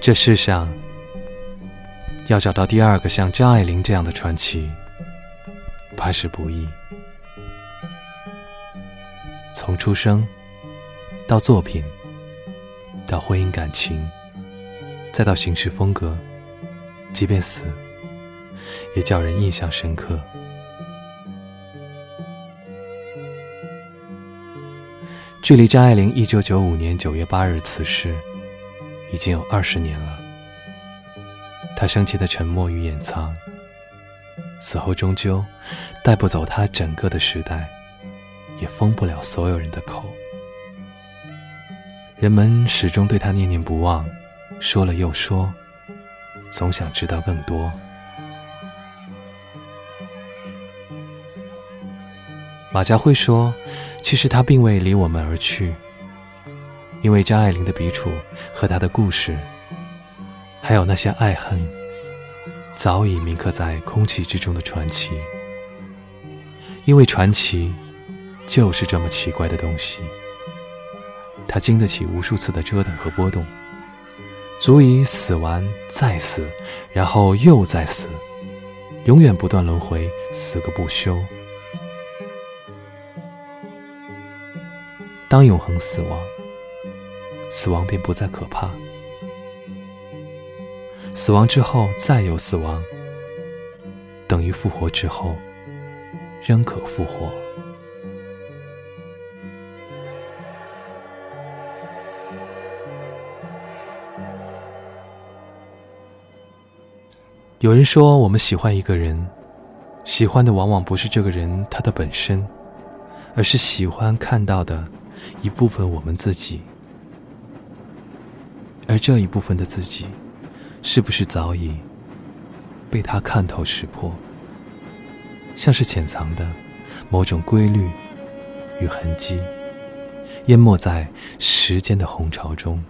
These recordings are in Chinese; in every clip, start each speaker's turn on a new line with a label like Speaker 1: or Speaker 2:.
Speaker 1: 这世上要找到第二个像张爱玲这样的传奇，怕是不易。从出生到作品，到婚姻感情，再到行事风格，即便死，也叫人印象深刻。距离张爱玲一九九五年九月八日辞世，已经有二十年了。他生前的沉默与掩藏，死后终究带不走他整个的时代，也封不了所有人的口。人们始终对他念念不忘，说了又说，总想知道更多。马家辉说：“其实他并未离我们而去，因为张爱玲的笔触和她的故事，还有那些爱恨，早已铭刻在空气之中的传奇。因为传奇就是这么奇怪的东西，它经得起无数次的折腾和波动，足以死完再死，然后又再死，永远不断轮回，死个不休。”当永恒死亡，死亡便不再可怕。死亡之后再有死亡，等于复活之后仍可复活。有人说，我们喜欢一个人，喜欢的往往不是这个人他的本身，而是喜欢看到的。一部分我们自己，而这一部分的自己，是不是早已被他看透识破？像是潜藏的某种规律与痕迹，淹没在时间的洪潮中。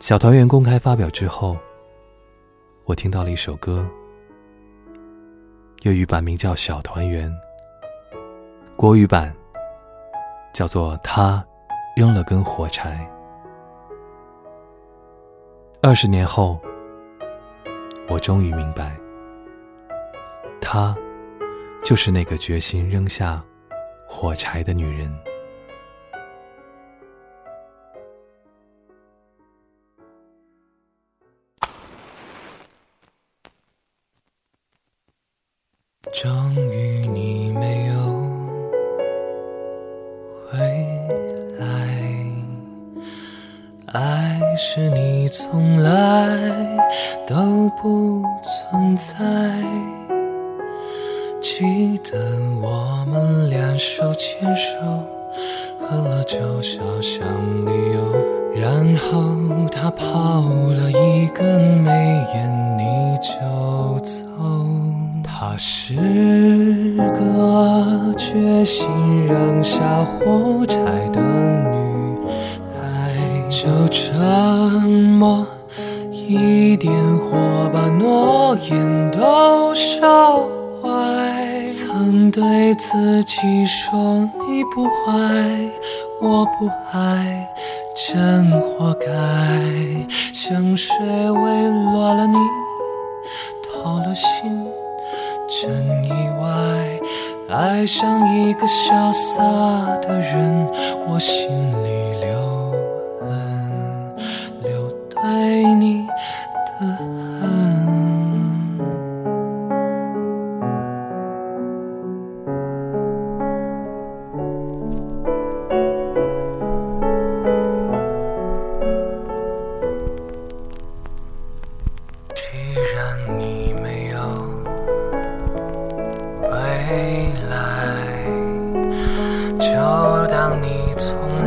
Speaker 1: 小团圆公开发表之后，我听到了一首歌，粤语版名叫《小团圆》，国语版叫做《他扔了根火柴》。二十年后，我终于明白，她就是那个决心扔下火柴的女人。
Speaker 2: 终于你没有回来，爱是你从来都不存在。记得我们两手牵手，喝了酒小巷里游，然后他抛了一根煤烟，你就走。她是个决心扔下火柴的女孩，就这么一点火把诺言都烧坏。曾对自己说你不坏，我不爱，真活该。香水味落了你，掏了心。真意外，爱上一个潇洒的人，我心里留痕，留对你的恨。既然你没有。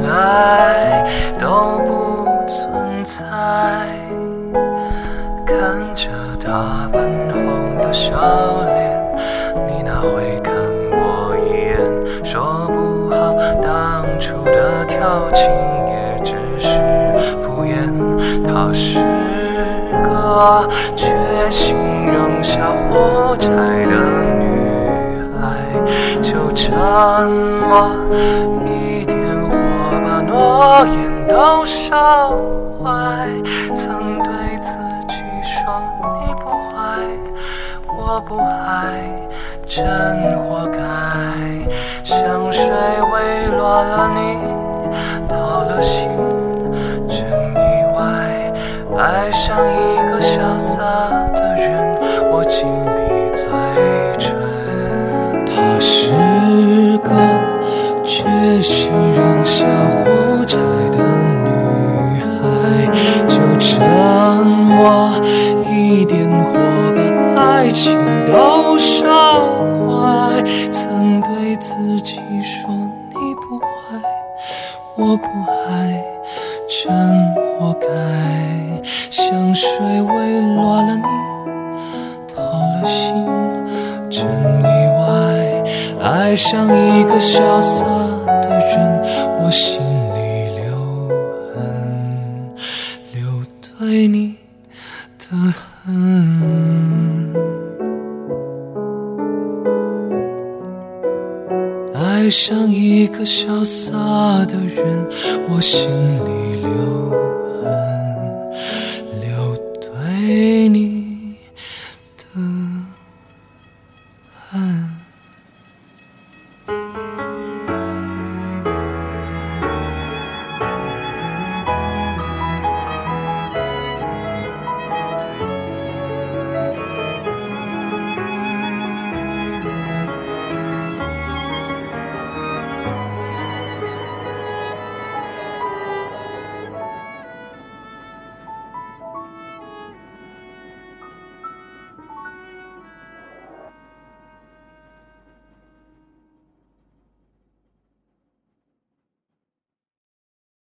Speaker 2: 爱都不存在。看着他粉红的笑脸，你那会看我一眼，说不好当初的调情也只是敷衍。她是个决心扔下火柴的女孩。就沉默，一把诺言都烧坏。曾对自己说你不坏，我不爱，真活该。香水微落了你，掏了心，真意外。爱上一个潇洒的人，我紧闭嘴香水味落了你，掏了心，真意外。爱上一个潇洒的人，我心里留痕，留对你的恨。爱上一个潇洒的人，我心里。